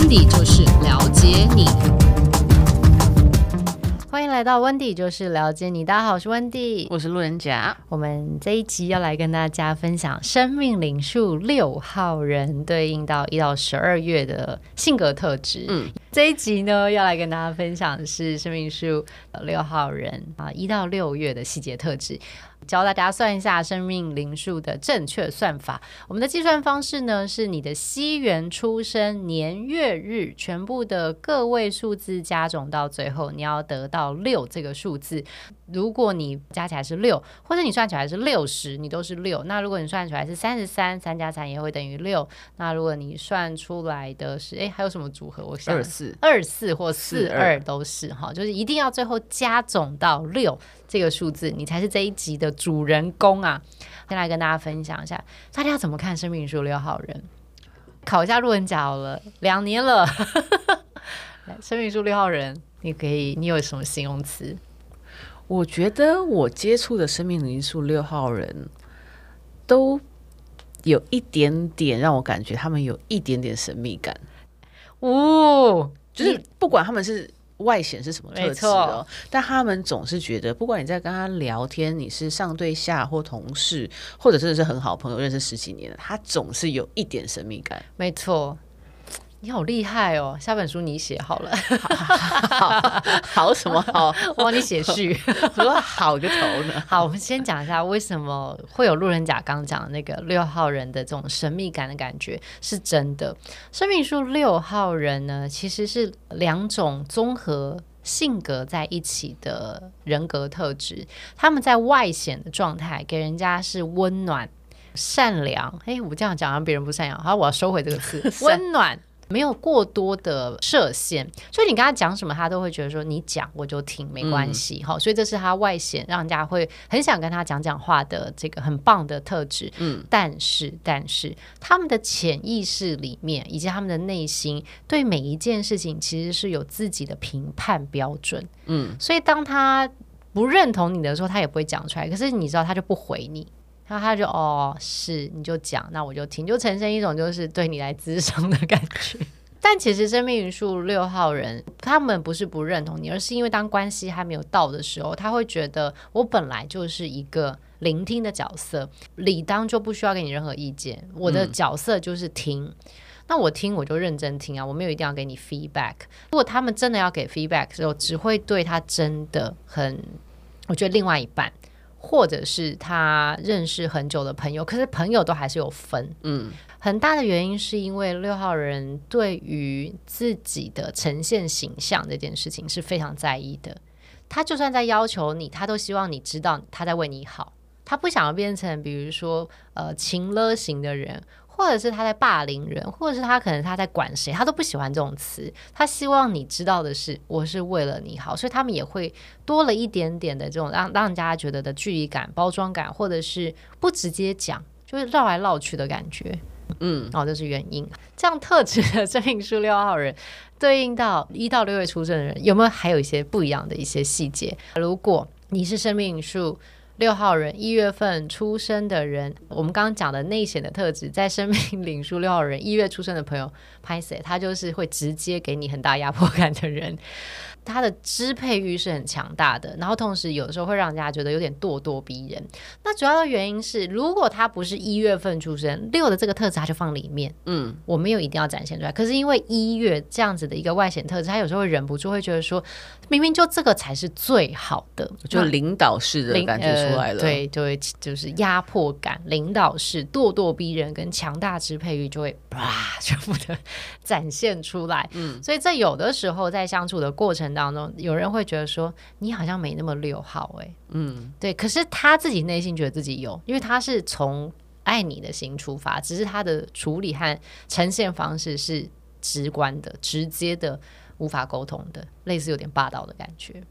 Wendy 就是了解你。欢迎来到 Wendy 就是了解你。大家好，我是 Wendy，我是路人甲。我们这一集要来跟大家分享生命灵数六号人对应到一到十二月的性格特质。嗯，这一集呢要来跟大家分享的是生命数六号人啊一到六月的细节特质。教大家算一下生命灵数的正确算法。我们的计算方式呢，是你的西元出生年月日全部的个位数字加总到最后，你要得到六这个数字。如果你加起来是六，或者你算起来是六十，你都是六。那如果你算出来是三十三，三加三也会等于六。那如果你算出来的是，哎，还有什么组合？我想二四、二四或四二都是哈，就是一定要最后加总到六这个数字，你才是这一集的主人公啊！先来跟大家分享一下，大家怎么看生命数六号人？考一下路人甲好了，两年了，生命数六号人，你可以，你有什么形容词？我觉得我接触的生命灵数六号人都有一点点让我感觉他们有一点点神秘感。哦，就是不管他们是外显是什么特质哦，但他们总是觉得，不管你在跟他聊天，你是上对下或同事，或者真的是很好朋友，认识十几年了，他总是有一点神秘感。没错。你好厉害哦！下本书你写好了，好，好什么好？我帮你写序，说好个头呢。好，我们先讲一下为什么会有路人甲刚讲的那个六号人的这种神秘感的感觉是真的。生命数六号人呢，其实是两种综合性格在一起的人格特质。他们在外显的状态给人家是温暖、善良。诶，我这样讲让别人不善良，好，我要收回这个词，温暖。没有过多的设限，所以你跟他讲什么，他都会觉得说你讲我就听，没关系。好、嗯，所以这是他外显让人家会很想跟他讲讲话的这个很棒的特质。嗯，但是但是他们的潜意识里面以及他们的内心对每一件事情其实是有自己的评判标准。嗯，所以当他不认同你的时候，他也不会讲出来。可是你知道，他就不回你。然后他就哦，是你就讲，那我就听，就呈现一种就是对你来咨商的感觉。但其实生命灵数六号人，他们不是不认同你，而是因为当关系还没有到的时候，他会觉得我本来就是一个聆听的角色，理当就不需要给你任何意见。我的角色就是听，那我听我就认真听啊，我没有一定要给你 feedback。如果他们真的要给 feedback 的时候，只会对他真的很，我觉得另外一半。或者是他认识很久的朋友，可是朋友都还是有分，嗯，很大的原因是因为六号人对于自己的呈现形象这件事情是非常在意的。他就算在要求你，他都希望你知道他在为你好，他不想要变成比如说呃情勒型的人。或者是他在霸凌人，或者是他可能他在管谁，他都不喜欢这种词。他希望你知道的是，我是为了你好，所以他们也会多了一点点的这种让让人家觉得的距离感、包装感，或者是不直接讲，就是绕来绕去的感觉。嗯，哦，这是原因。这样特质的生命数六号人对应到一到六月出生的人，有没有还有一些不一样的一些细节？如果你是生命数六号人一月份出生的人，我们刚刚讲的内显的特质，在生命领数六号人一月出生的朋友，拍谁他就是会直接给你很大压迫感的人。他的支配欲是很强大的，然后同时有的时候会让人家觉得有点咄咄逼人。那主要的原因是，如果他不是一月份出生，六的这个特质他就放里面，嗯，我没有一定要展现出来。可是因为一月这样子的一个外显特质，他有时候会忍不住会觉得说，明明就这个才是最好的，就领导式的感觉出来了，呃、对，就会就是压迫感、领导式、咄咄逼人跟强大支配欲就会啪全部的展现出来。嗯，所以这有的时候在相处的过程当中，有人会觉得说你好像没那么六号哎、欸，嗯，对，可是他自己内心觉得自己有，因为他是从爱你的心出发，只是他的处理和呈现方式是直观的、直接的、无法沟通的，类似有点霸道的感觉。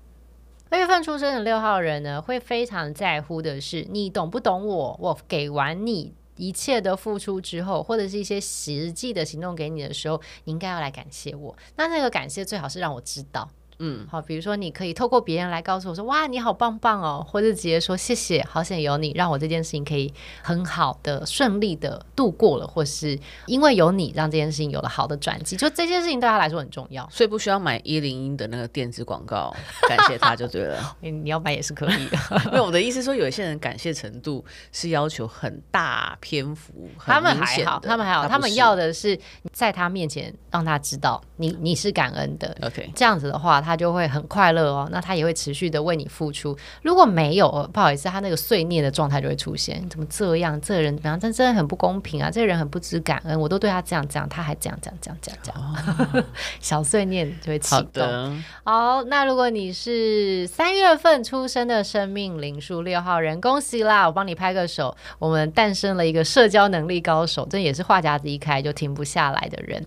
二月份出生的六号人呢，会非常在乎的是你懂不懂我？我给完你一切的付出之后，或者是一些实际的行动给你的时候，你应该要来感谢我。那那个感谢最好是让我知道。嗯，好，比如说你可以透过别人来告诉我说，哇，你好棒棒哦，或者直接说谢谢，好险有你，让我这件事情可以很好的顺利的度过了，或是因为有你，让这件事情有了好的转机，就这件事情对他来说很重要，所以不需要买一零一的那个电子广告，感谢他就对了。你要买也是可以。的，因为我的意思说，有一些人感谢程度是要求很大篇幅，他们还好，他们还好，他们要的是在他面前让他知道你你是感恩的。OK，这样子的话，他就会很快乐哦。那他也会持续的为你付出。如果没有，不好意思，他那个碎念的状态就会出现。怎么这样？这个人怎么样？真真的很不公平啊！这个人很不知感恩，我都对他这样这样，他还这样这样这样这样这样。Oh. 小碎念就会启动。好，好，那如果你是三月份出生的生命灵数六号人，恭喜啦！我帮你拍个手，我们诞生了一个社交能力高手，这也是话匣子一开就停不下来的人。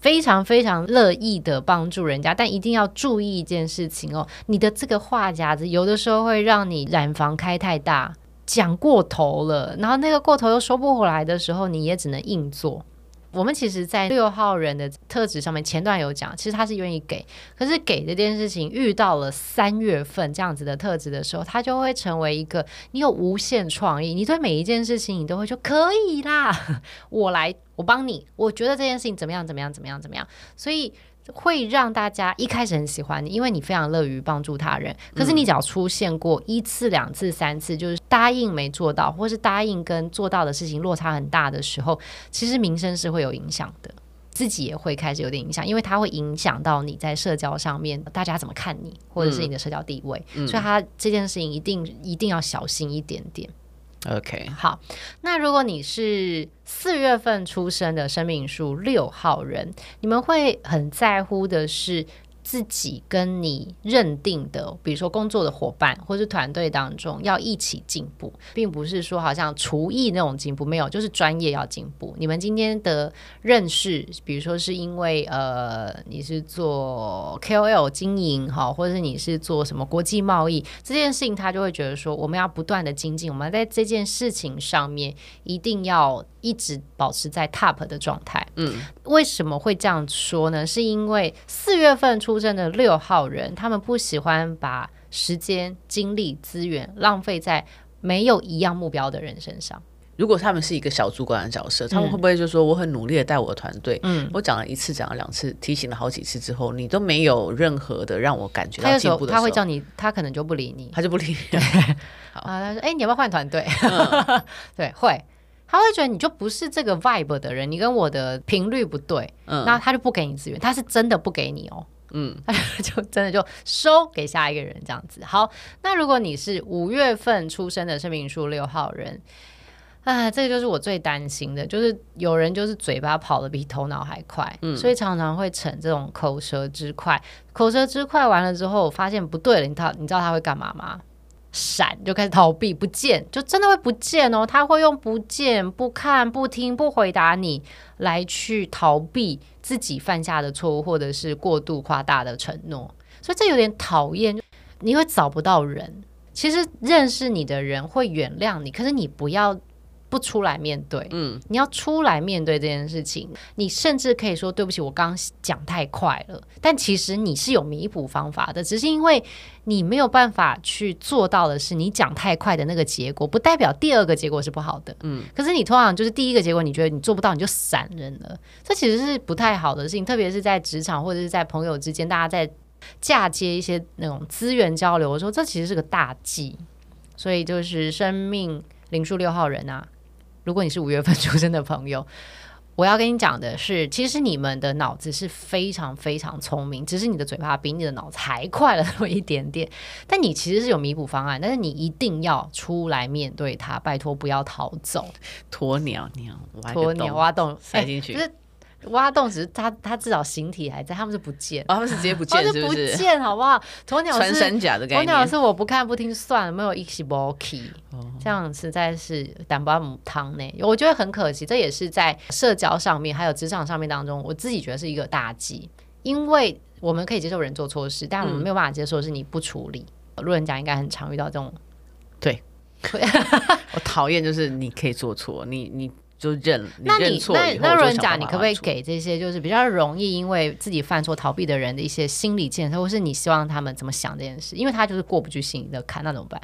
非常非常乐意的帮助人家，但一定要注意一件事情哦，你的这个话匣子有的时候会让你染房开太大，讲过头了，然后那个过头又收不回来的时候，你也只能硬做。我们其实，在六号人的特质上面，前段有讲，其实他是愿意给，可是给这件事情遇到了三月份这样子的特质的时候，他就会成为一个你有无限创意，你对每一件事情你都会说可以啦，我来，我帮你，我觉得这件事情怎么样，怎么样，怎么样，怎么样，所以。会让大家一开始很喜欢你，因为你非常乐于帮助他人。可是你只要出现过一次、两次、三次，就是答应没做到，或是答应跟做到的事情落差很大的时候，其实名声是会有影响的，自己也会开始有点影响，因为它会影响到你在社交上面大家怎么看你，或者是你的社交地位。嗯，所以他这件事情一定一定要小心一点点。OK，好，那如果你是四月份出生的生命数六号人，你们会很在乎的是。自己跟你认定的，比如说工作的伙伴或是团队当中要一起进步，并不是说好像厨艺那种进步，没有，就是专业要进步。你们今天的认识，比如说是因为呃你是做 KOL 经营哈，或者是你是做什么国际贸易这件事情，他就会觉得说我们要不断的精进，我们在这件事情上面一定要。一直保持在 top 的状态。嗯，为什么会这样说呢？是因为四月份出生的六号人，他们不喜欢把时间、精力、资源浪费在没有一样目标的人身上。如果他们是一个小主管的角色，他们会不会就说我很努力的带我的团队？嗯，我讲了一次，讲了两次，提醒了好几次之后，你都没有任何的让我感觉到进步的时候，他会叫你，他可能就不理你，他就不理你。对，好啊，他说：“哎、欸，你要不要换团队？”嗯、对，会。他会觉得你就不是这个 vibe 的人，你跟我的频率不对，嗯，那他就不给你资源，他是真的不给你哦，嗯，他 就真的就收给下一个人这样子。好，那如果你是五月份出生的生命数六号人，啊，这个就是我最担心的，就是有人就是嘴巴跑得比头脑还快，嗯，所以常常会逞这种口舌之快，口舌之快完了之后，发现不对了，你他你知道他会干嘛吗？闪就开始逃避，不见就真的会不见哦。他会用不见、不看、不听、不回答你来去逃避自己犯下的错误，或者是过度夸大的承诺。所以这有点讨厌，你会找不到人。其实认识你的人会原谅你，可是你不要。不出来面对，嗯，你要出来面对这件事情。你甚至可以说对不起，我刚刚讲太快了。但其实你是有弥补方法的，只是因为你没有办法去做到的是，你讲太快的那个结果，不代表第二个结果是不好的，嗯。可是你通常就是第一个结果，你觉得你做不到，你就散人了。这其实是不太好的事情，特别是在职场或者是在朋友之间，大家在嫁接一些那种资源交流的时候，这其实是个大忌。所以就是生命零数六号人啊。如果你是五月份出生的朋友，我要跟你讲的是，其实你们的脑子是非常非常聪明，只是你的嘴巴比你的脑子还快了那么一点点。但你其实是有弥补方案，但是你一定要出来面对它，拜托不要逃走。鸵鸟鸟，鸵鸟挖洞塞进去。欸挖洞只是他，他至少形体还在，他们是不见，哦、他们是直接不见，是不是？不见，好不好？鸵鸟是穿山甲的概念。鸵鸟是我不看不听算了，没有一起 walkie，这样实在是胆巴母汤呢。我觉得很可惜，这也是在社交上面还有职场上面当中，我自己觉得是一个大忌。因为我们可以接受人做错事，但我们没有办法接受是你不处理。嗯、路人甲应该很常遇到这种，对，我讨厌就是你可以做错，你你。就认，那你，那那路人甲，你你可不可以给这些就是比较容易因为自己犯错逃避的人的一些心理建设，或是你希望他们怎么想这件事？因为他就是过不去心里的坎，那怎么办？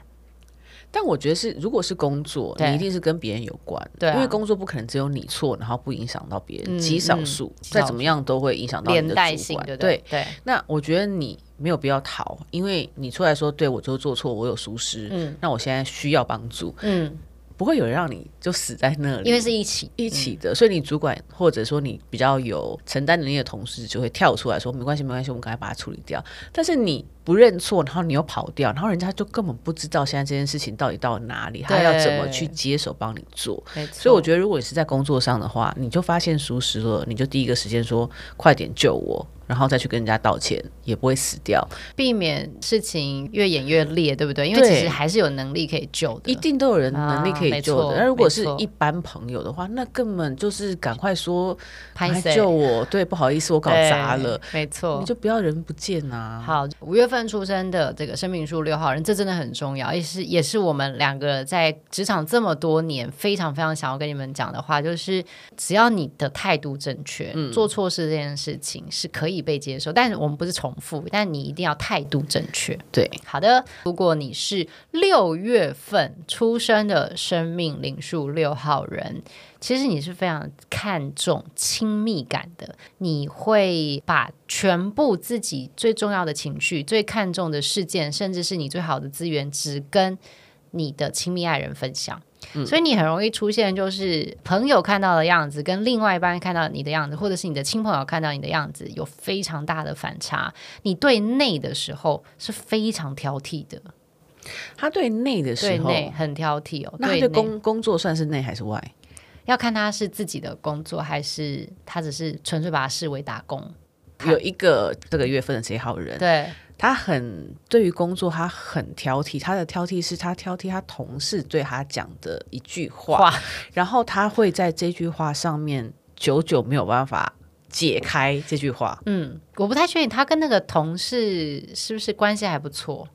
但我觉得是，如果是工作，你一定是跟别人有关，对、啊，因为工作不可能只有你错，然后不影响到别人，极、嗯、少数、嗯，再怎么样都会影响到你的主管性对对，对。那我觉得你没有必要逃，因为你出来说，对我就做错，我有疏失，嗯，那我现在需要帮助，嗯。不会有人让你就死在那里，因为是一起。一起的，嗯，所以你主管或者说你比较有承担能力的同事就会跳出来说：“没关系，没关系，我们赶快把它处理掉。”但是你不认错，然后你又跑掉，然后人家就根本不知道现在这件事情到底到哪里，他要怎么去接手帮你做。所以我觉得，如果你是在工作上的话，你就发现疏失了，你就第一个时间说：“快点救我。”然后再去跟人家道歉，也不会死掉，避免事情越演越烈，对不对？因为其实还是有能力可以救的，一定都有人能力可以救的。那、啊、如果是一般朋友的话，那根本就是赶快说，来救我。对，不好意思，我搞砸了。没错，你就不要人不见啊。好，五月份出生的这个生命数六号人，这真的很重要，也是也是我们两个在职场这么多年非常非常想要跟你们讲的话，就是只要你的态度正确，嗯、做错事这件事情是可以。可以被接受，但是我们不是重复，但你一定要态度正确。对，好的。如果你是六月份出生的生命灵数六号人，其实你是非常看重亲密感的，你会把全部自己最重要的情绪、最看重的事件，甚至是你最好的资源，只跟你的亲密爱人分享。嗯、所以你很容易出现，就是朋友看到的样子跟另外一半看到你的样子，或者是你的亲朋友看到你的样子有非常大的反差。你对内的时候是非常挑剔的，他对内的时候对内很挑剔哦。那他的工工作算是内还是外？要看他是自己的工作，还是他只是纯粹把它视为打工。有一个这个月份的这号人，对。他很对于工作，他很挑剔。他的挑剔是他挑剔他同事对他讲的一句话，然后他会在这句话上面久久没有办法解开这句话。嗯，我不太确定他跟那个同事是不是关系还不错，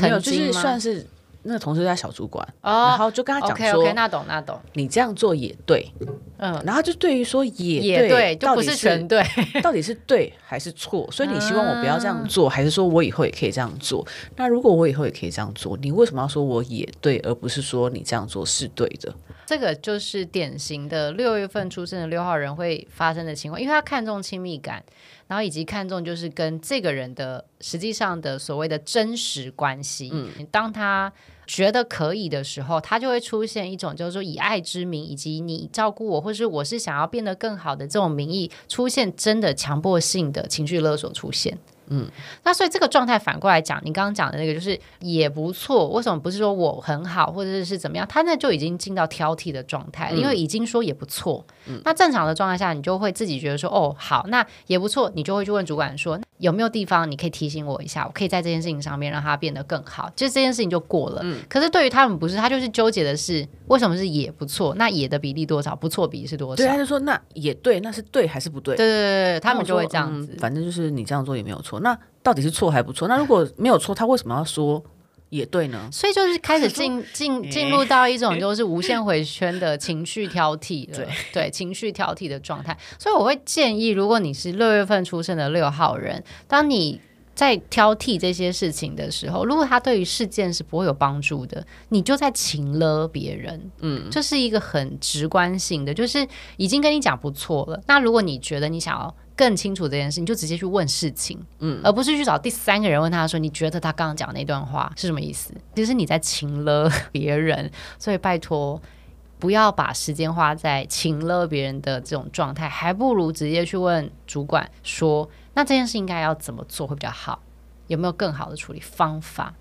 没有，就是算是。那个同事在小主管，oh, 然后就跟他讲说：“OK，OK，那懂，那懂。你这样做也对，嗯。然后就对于说也对，也对，就不是全对，到底是对还是错？所以你希望我不要这样做，还是说我以后也可以这样做？那如果我以后也可以这样做，你为什么要说我也对，而不是说你这样做是对的？这个就是典型的六月份出生的六号人会发生的情况，因为他看重亲密感。”然后以及看重就是跟这个人的实际上的所谓的真实关系。嗯，当他觉得可以的时候，他就会出现一种就是说以爱之名，以及你照顾我，或是我是想要变得更好的这种名义，出现真的强迫性的情绪勒索出现。嗯，那所以这个状态反过来讲，你刚刚讲的那个就是也不错。为什么不是说我很好，或者是是怎么样？他那就已经进到挑剔的状态，嗯，因为已经说也不错。嗯，那正常的状态下，你就会自己觉得说，哦，好，那也不错。你就会去问主管说，有没有地方你可以提醒我一下，我可以在这件事情上面让它变得更好。就这件事情就过了。嗯，可是对于他们不是，他就是纠结的是为什么是也不错？那也的比例多少？不错比例是多少？对，他就说那也对，那是对还是不对？对对对对，他们就会这样子。嗯，反正就是你这样做也没有错。那到底是错还不错？那如果没有错，他为什么要说也对呢？所以就是开始进 进进入到一种 就是无限回圈的情绪挑剔了，对对，情绪挑剔的状态。所以我会建议，如果你是六月份出生的六号人，当你在挑剔这些事情的时候，如果他对于事件是不会有帮助的，你就在情勒别人。嗯，这是一个很直观性的，就是已经跟你讲不错了。那如果你觉得你想要。更清楚这件事，你就直接去问事情，嗯，而不是去找第三个人问他说：“你觉得他刚刚讲那段话是什么意思？”其实你在情了别人，所以拜托不要把时间花在情了别人的这种状态，还不如直接去问主管说：“那这件事应该要怎么做会比较好？有没有更好的处理方法？”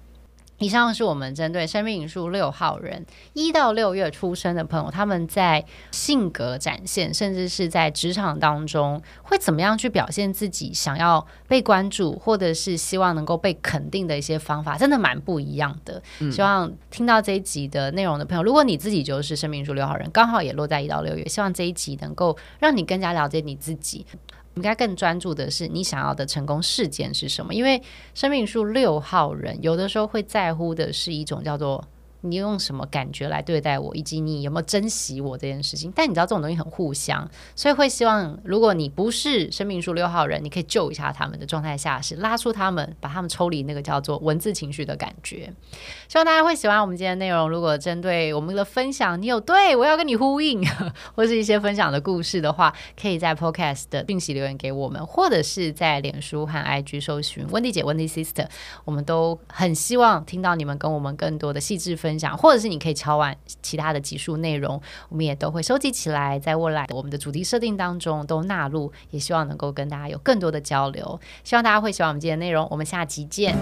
以上是我们针对生命灵数六号人一到六月出生的朋友，他们在性格展现，甚至是在职场当中会怎么样去表现自己，想要被关注，或者是希望能够被肯定的一些方法，真的蛮不一样的。嗯。希望听到这一集的内容的朋友，如果你自己就是生命灵数六号人，刚好也落在一到六月，希望这一集能够让你更加了解你自己。应该更专注的是你想要的成功事件是什么？因为生命数六号人有的时候会在乎的是一种叫做你用什么感觉来对待我，以及你有没有珍惜我这件事情。但你知道这种东西很互相，所以会希望，如果你不是生命数六号人，你可以救一下他们的状态下，是拉出他们，把他们抽离那个叫做文字情绪的感觉。希望大家会喜欢我们今天的内容。如果针对我们的分享，你有对我要跟你呼应，或是一些分享的故事的话，可以在 Podcast 的讯息留言给我们，或者是在脸书和 IG 搜寻温蒂姐、温蒂 Sister，我们都很希望听到你们跟我们更多的细致分。分享，或者是你可以敲完其他的集数内容，我们也都会收集起来，在未来我们的主题设定当中都纳入，也希望能够跟大家有更多的交流。希望大家会喜欢我们今天的内容，我们下集见。